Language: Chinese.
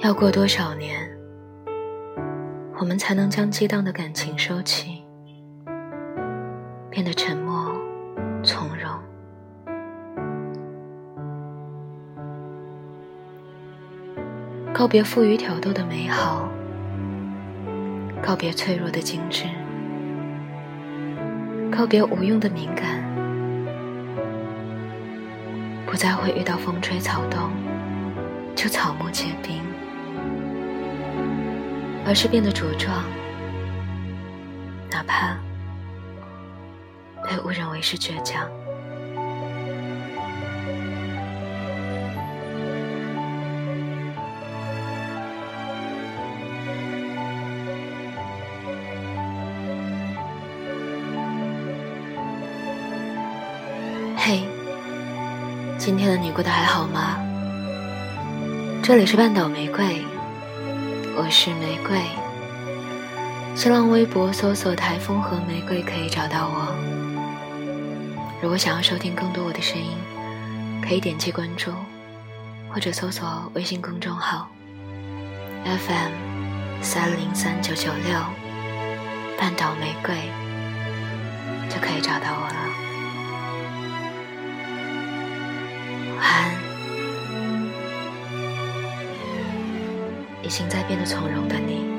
要过多少年，我们才能将激荡的感情收起，变得沉默从容？告别富于挑逗的美好，告别脆弱的精致，告别无用的敏感，不再会遇到风吹草动就草木皆兵。而是变得茁壮，哪怕被误认为是倔强。嘿，今天的你过得还好吗？这里是半岛玫瑰。我是玫瑰，新浪微博搜索“台风和玫瑰”可以找到我。如果想要收听更多我的声音，可以点击关注，或者搜索微信公众号 FM 三零三九九六半岛玫瑰，就可以找到我了。已经在变得从容的你。